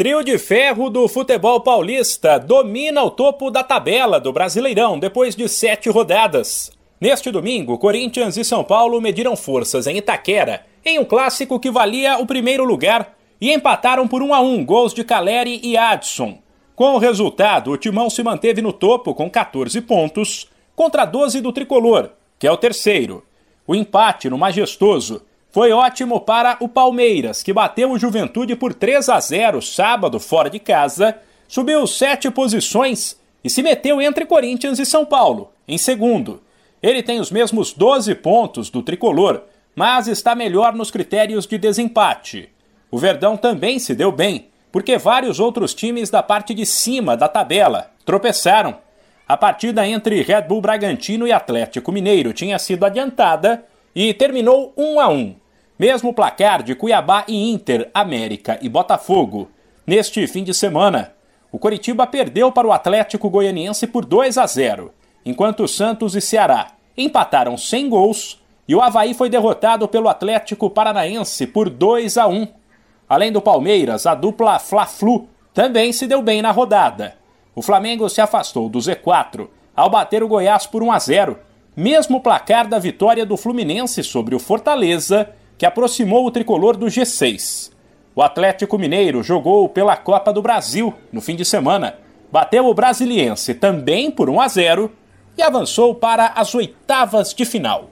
Trio de ferro do futebol paulista domina o topo da tabela do Brasileirão depois de sete rodadas. Neste domingo, Corinthians e São Paulo mediram forças em Itaquera, em um clássico que valia o primeiro lugar, e empataram por 1 a 1 gols de Caleri e Adson. Com o resultado, o Timão se manteve no topo com 14 pontos, contra 12 do Tricolor, que é o terceiro. O empate no Majestoso foi ótimo para o Palmeiras, que bateu o Juventude por 3 a 0 sábado fora de casa, subiu sete posições e se meteu entre Corinthians e São Paulo, em segundo. Ele tem os mesmos 12 pontos do tricolor, mas está melhor nos critérios de desempate. O Verdão também se deu bem, porque vários outros times da parte de cima da tabela tropeçaram. A partida entre Red Bull Bragantino e Atlético Mineiro tinha sido adiantada e terminou 1 a 1. Mesmo placar de Cuiabá e Inter, América e Botafogo. Neste fim de semana, o Coritiba perdeu para o Atlético Goianiense por 2 a 0, enquanto Santos e Ceará empataram sem gols e o Havaí foi derrotado pelo Atlético Paranaense por 2 a 1. Além do Palmeiras, a dupla Fla-Flu também se deu bem na rodada. O Flamengo se afastou do Z4 ao bater o Goiás por 1 a 0, mesmo placar da vitória do Fluminense sobre o Fortaleza que aproximou o tricolor do G6. O Atlético Mineiro jogou pela Copa do Brasil no fim de semana, bateu o Brasiliense também por 1 a 0 e avançou para as oitavas de final.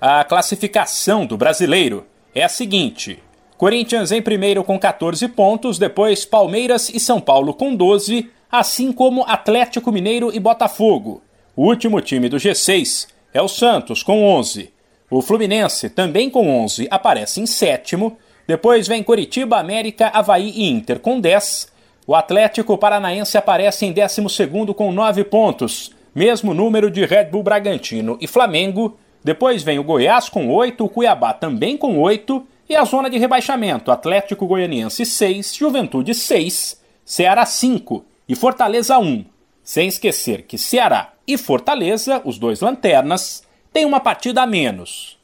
A classificação do brasileiro é a seguinte: Corinthians em primeiro com 14 pontos, depois Palmeiras e São Paulo com 12, assim como Atlético Mineiro e Botafogo. O último time do G6 é o Santos com 11. O Fluminense, também com 11, aparece em sétimo. Depois vem Curitiba, América, Havaí e Inter com 10. O Atlético Paranaense aparece em 12 com 9 pontos, mesmo número de Red Bull Bragantino e Flamengo. Depois vem o Goiás com 8, o Cuiabá também com 8 e a zona de rebaixamento: Atlético Goianiense 6, Juventude 6, Ceará 5 e Fortaleza 1. Sem esquecer que Ceará e Fortaleza, os dois lanternas, tem uma partida a menos.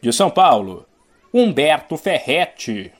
De São Paulo, Humberto Ferretti.